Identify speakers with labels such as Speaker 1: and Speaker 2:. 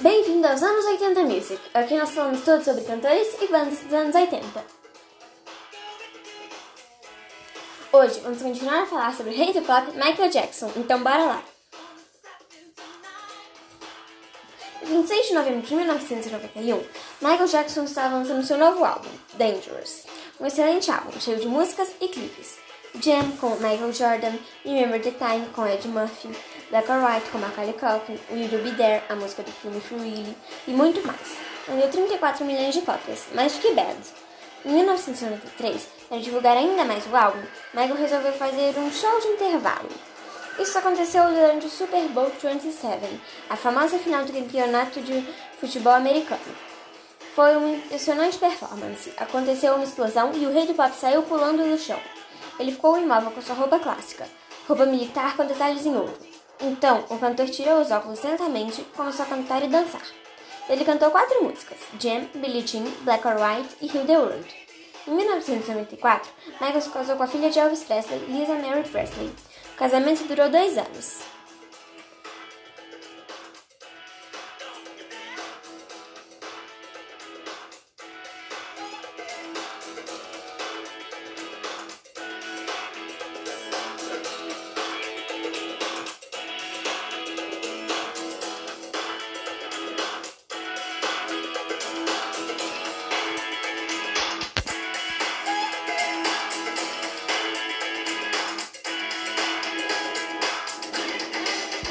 Speaker 1: Bem-vindo aos anos 80 Music. Aqui nós falamos tudo sobre cantores e bandas dos anos 80. Hoje vamos continuar a falar sobre o rei do pop Michael Jackson, então bora lá! Em 26 de novembro de 1991, Michael Jackson estava lançando seu novo álbum, Dangerous, um excelente álbum cheio de músicas e clipes. Jam com Michael Jordan, Remember the Time com Ed Murphy, Black or White com Macaulay Culkin, Will You Be There, a música do filme Free e muito mais. Vendeu 34 milhões de cópias, mais do que Bad. Em 1993, para divulgar ainda mais o álbum, Michael resolveu fazer um show de intervalo. Isso aconteceu durante o Super Bowl 27, a famosa final do campeonato de futebol americano. Foi uma impressionante performance. Aconteceu uma explosão e o rei do pop saiu pulando do chão. Ele ficou imóvel com sua roupa clássica, roupa militar com detalhes em ouro. Então, o cantor tirou os óculos lentamente, começou a cantar e dançar. Ele cantou quatro músicas: Jam, Billie Jean, Black or White e Heal the World. Em 1994, Michael se casou com a filha de Elvis Presley, Lisa Mary Presley. O casamento durou dois anos.